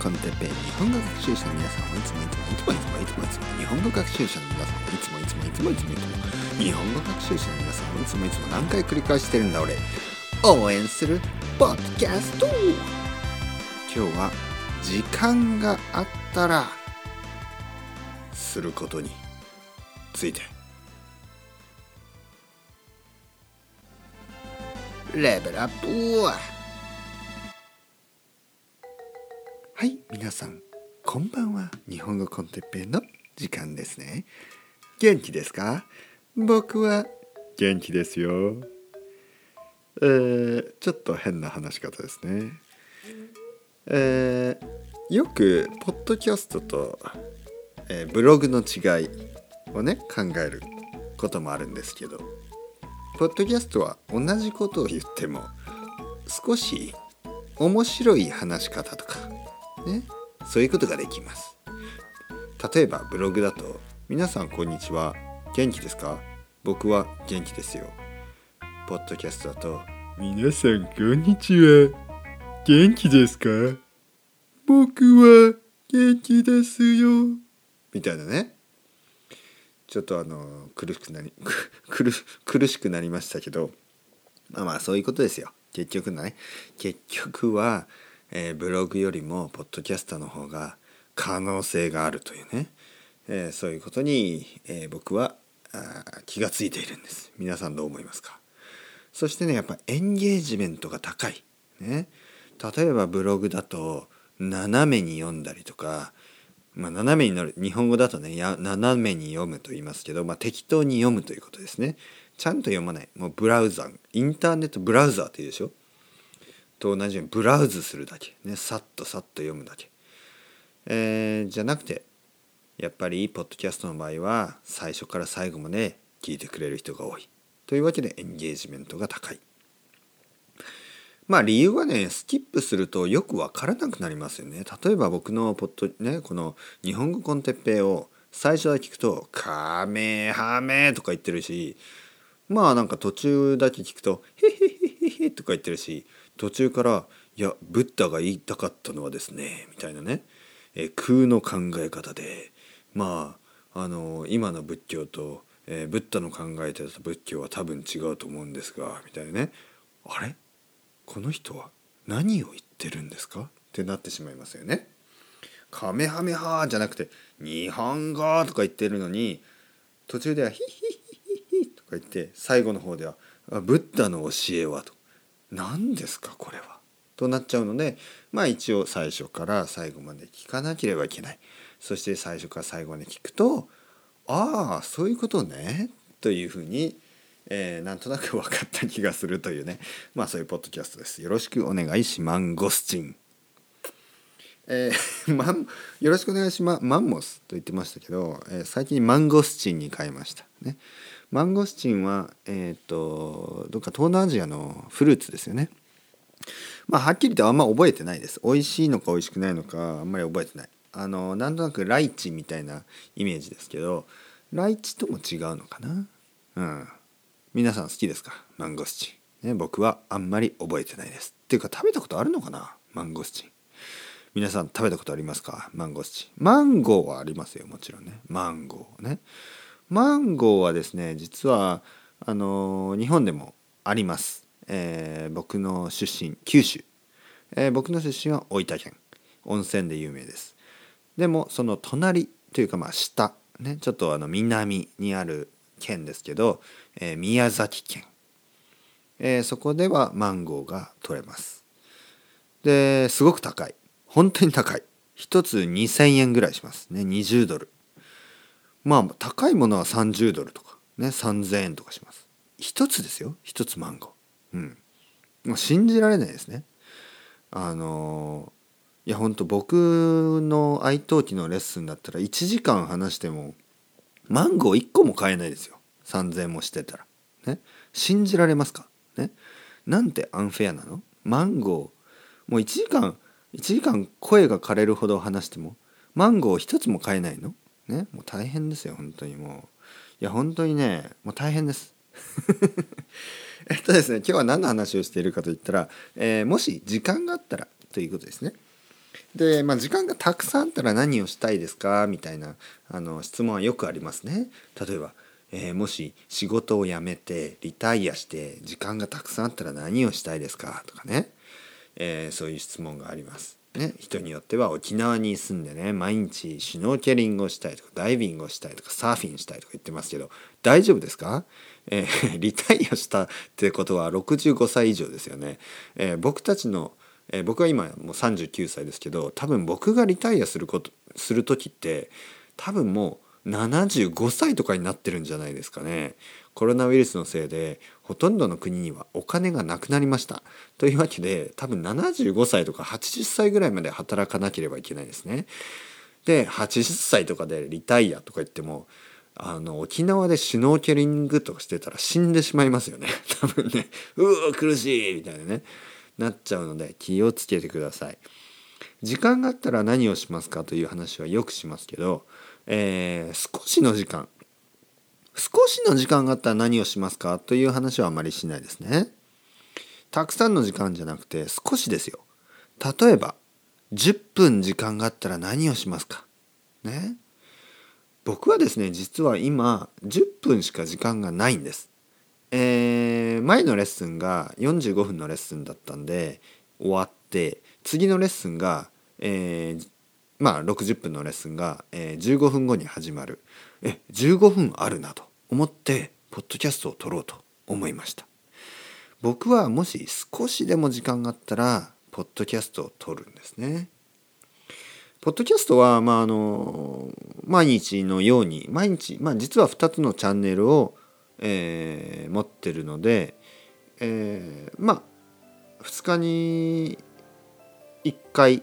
コンテッペイ日本語学習者の皆さんをいつもいつもいつもいつもいつもいつも日本語学習者の皆さんをいつもいつもいつもいつもいつも日本語学習者の皆さんをいつもいつも何回繰り返してるんだ俺応援するポッドキャスト今日は時間があったらすることについてレベルアップはい皆さんこんばんは。日本語コンテッペイの時間ですね。元気ですか？僕は元気ですよ。えー、ちょっと変な話し方ですね。えー、よくポッドキャストと、えー、ブログの違いをね考えることもあるんですけどポッドキャストは同じことを言っても少し面白い話し方とかね。そういうことができます。例えばブログだと「皆さんこんにちは。元気ですか？僕は元気ですよ」ポッドキャストだと「皆さんこんにちは。元気ですか？僕は元気ですよ」みたいなね。ちょっとあの苦しくなり 苦しくなりましたけど。まあまあそういうことですよ。結局ね。結局は、えー、ブログよりもポッドキャスターの方が可能性があるというね、えー、そういうことに、えー、僕は気がついているんです。皆さんどう思いますか？そしてねやっぱエンゲージメントが高い。ね。例えばブログだと斜めに読んだりとかまあ、斜めに乗る。日本語だとねや斜めに読むと言いますけど、まあ、適当に読むということですね。ちゃんと読まない。もうブラウザインターネットブラウザーって言うでしょ？と同じようにブラウズするだけ。ねさっとさっと読むだけ、えー、じゃなくてやっぱりポッドキャストの場合は最初から最後まで聞いてくれる人が多い。というわけでエンゲージメントが高い。まあ理由はねスキップするとよくわからなくなりますよね。例えば僕のポッドねこの日本語コンテッペイを最初だけ聞くと「カメハメ」とか言ってるしまあなんか途中だけ聞くと「ヘヘヘヘヘ」とか言ってるし途中から「いやブッダが言いたかったのはですね」みたいなね、え空の考え方で。まああの今の仏教と、えー、ブッダの考えてた仏教は多分違うと思うんですがみたいなね。あれ？この人は何を言ってるんですか？ってなってしまいますよね。カメハメハじゃなくて日本語とか言ってるのに途中ではヒヒヒヒとか言って最後の方ではブッダの教えはと何ですかこれは？となっちゃうのでまあ一応最初から最後まで聞かなければいけないそして最初から最後まで聞くとああそういうことねというふうにえー、なんとなく分かった気がするというねまあそういうポッドキャストです。よろしくお願いしマンゴスチン。えー、マンよろしくお願いします。マンモスと言ってましたけど、えー、最近マンゴスチンに変えました。ね、マンゴスチンは、えっ、ー、とどっか東南アジアのフルーツですよね。まあはっきりとあんま覚えてないです。美味しいのか美味しくないのかあんまり覚えてない。あのなんとなくライチみたいなイメージですけどライチとも違うのかな？うん。皆さん好きですか？マンゴスチン、ね、僕はあんまり覚えてないです。っていうか食べたことあるのかな？マンゴスチン。皆さん食べたことありますか？マンゴスチン。マンゴーはありますよもちろんね。マンゴーね。マンゴーはですね実はあの日本でもあります、えー、僕の出身九州、えー、僕の出身は大分県。温泉で有名です。でもその隣というかまあ下ねちょっとあの南にある県ですけど、えー、宮崎県、え、そこではマンゴーが取れます。ですごく高い。本当に高い。1つ2,000円ぐらいします。ね20ドル。まあ高いものは30ドルとかね3,000円とかします。1つですよ。1つマンゴー。うん。もう信じられないですね。あのいやほんと僕の愛登記のレッスンだったら1時間話してもマンゴー1個も買えないですよ。3,000円もしてたら。ね。信じられますか？ね。なんてアンフェアなの？マンゴー。もう1時間1時間声が枯れるほど話してもマンゴー1つも買えないの？ねもう大変ですよ本当にもう。いや本当にねもう大変です。えっとですね今日は何の話をしているかといったら、えー、もし時間があったらということですね。で、まあ、時間がたくさんあったら何をしたいですか？みたいなあの質問はよくありますね。例えば、えー、もし仕事を辞めてリタイアして時間がたくさんあったら何をしたいですか？とかね、えー、そういう質問があります。ね、人によっては沖縄に住んでね毎日シュノーケリングをしたいとかダイビングをしたいとかサーフィンしたいとか言ってますけど大丈夫ですか、えー、リタイアしたってことは65歳以上ですよね。えー、僕たちのえー、僕は今もう39歳ですけど多分僕がリタイアすることする時って多分もう75歳とかになってるんじゃないですかね。コロナウイルスのせいでほとんどの国にはお金がなくなりました。というわけで多分75歳とか80歳ぐらいまで働かなければいけないですね。で80歳とかでリタイアとか言ってもあの沖縄でシュノーケリングとかしてたら死んでしまいますよね 多分ねうわ苦しいみたいなねなっちゃうので気をつけてください。時間があったら何をしますかという話はよくしますけど、えー、少しの時間少しの時間があったら何をしますかという話はあまりしないですね。たくさんの時間じゃなくて少しですよ。例えば10分時間があったら何をしますかね僕はですね実は今10分しか時間がないんです。えー、前のレッスンが45分のレッスンだったんで終わって次のレッスンが、えー、まあ60分のレッスンが、えー、15分後に始まる。え15分あるなと思ってポッドキャストを撮ろうと思いました。僕はもし少しでも時間があったらポッドキャストを撮るんですね。ポッドキャストは、まあ、あの毎日のように毎日、まあ、実は2つのチャンネルをえー、持ってるので、えー、まあ2日に1回、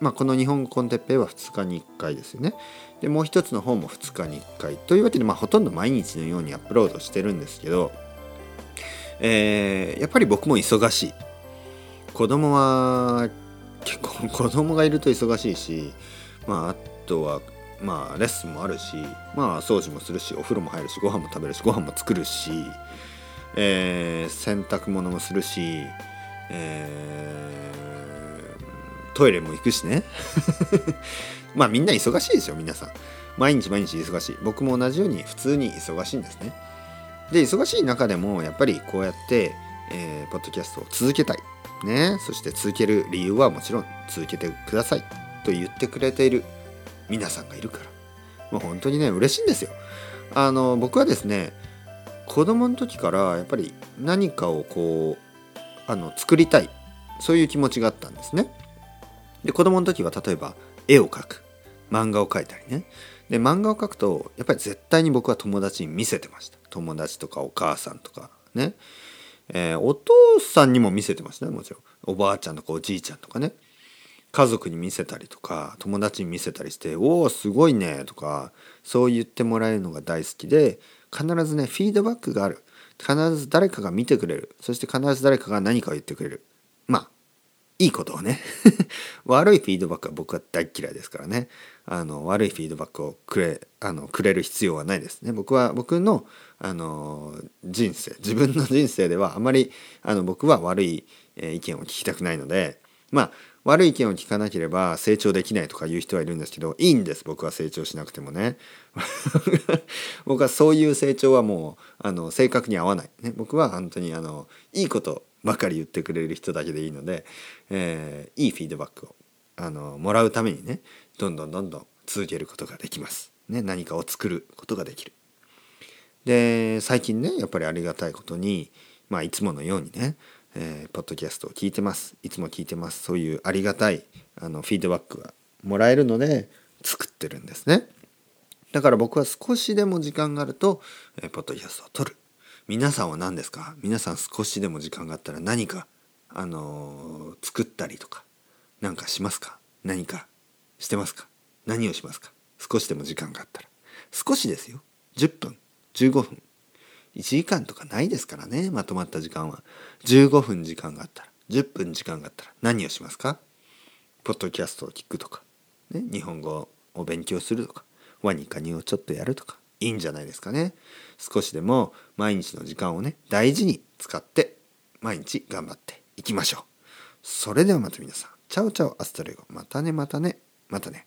まあ、この日本語コンテッペイは2日に1回ですよね。でもう一つの方も2日に1回というわけで、まあ、ほとんど毎日のようにアップロードしてるんですけど、えー、やっぱり僕も忙しい。子供は結構 子供がいると忙しいし、まあ、あとはまあレッスンもあるしまあ掃除もするしお風呂も入るしご飯も食べるしご飯も作るし、えー、洗濯物もするし、えー、トイレも行くしね。まあみんな忙しいですよ皆さん。毎日毎日忙しい。僕も同じように普通に忙しいんですね。で忙しい中でもやっぱりこうやって、えー、ポッドキャストを続けたい。ね。そして続ける理由はもちろん続けてください。と言ってくれている皆さんがいるから。もう本当にね嬉しいんですよ。あの僕はですね子供の時からやっぱり何かをこうあの作りたい。そういう気持ちがあったんですね。で子供の時は例えば絵を描く。漫画を描いたりね。で漫画を描くとやっぱり絶対に僕は友達に見せてました。友達とかお母さんとかね、えー、お父さんにも見せてましたねもちろん。おばあちゃんとかおじいちゃんとかね。家族に見せたりとか友達に見せたりして「おおすごいね」とかそう言ってもらえるのが大好きで必ずねフィードバックがある。必ず誰かが見てくれる。そして必ず誰かが何かを言ってくれる。いいことをね。悪いフィードバックは僕は大嫌いですからね。あの悪いフィードバックをくれあのくれる必要はないですね。僕は僕のあの人生自分の 人生ではあまりあの僕は悪い、意見を聞きたくないのでまあ悪い意見を聞かなければ成長できないとか言う人はいるんですけどいいんです。僕は成長しなくてもね。僕はそういう成長はもうあの性格に合わない、ね、僕は本当にあのいいことばかり言ってくれる人だけでいいので、えー、いいフィードバックをあのもらうためにねどんどんどんどん続けることができます、ね、何かを作ることができる。で最近ねやっぱりありがたいことにまあいつものようにねえー、ポッドキャストを聞いてます。いつも聞いてます。そういうありがたいあのフィードバックがもらえるので作ってるんですね。だから僕は少しでも時間があると、えー、ポッドキャストを撮る。皆さんは何ですか？皆さん少しでも時間があったら何かあのー、作ったりとか何かしますか？何かしてますか？何をしますか？少しでも時間があったら。少しですよ。10分。15分。1時間とかないですからね。まとまった時間は。15分時間があったら。10分時間があったら。何をしますか？ポッドキャストを聞くとか、ね、日本語を勉強するとか。ワニカニをちょっとやるとか。いいんじゃないですかね。少しでも毎日の時間をね大事に使って毎日頑張っていきましょう。それではまた皆さん。チャオチャオアストレゴ。またねまたねまたね。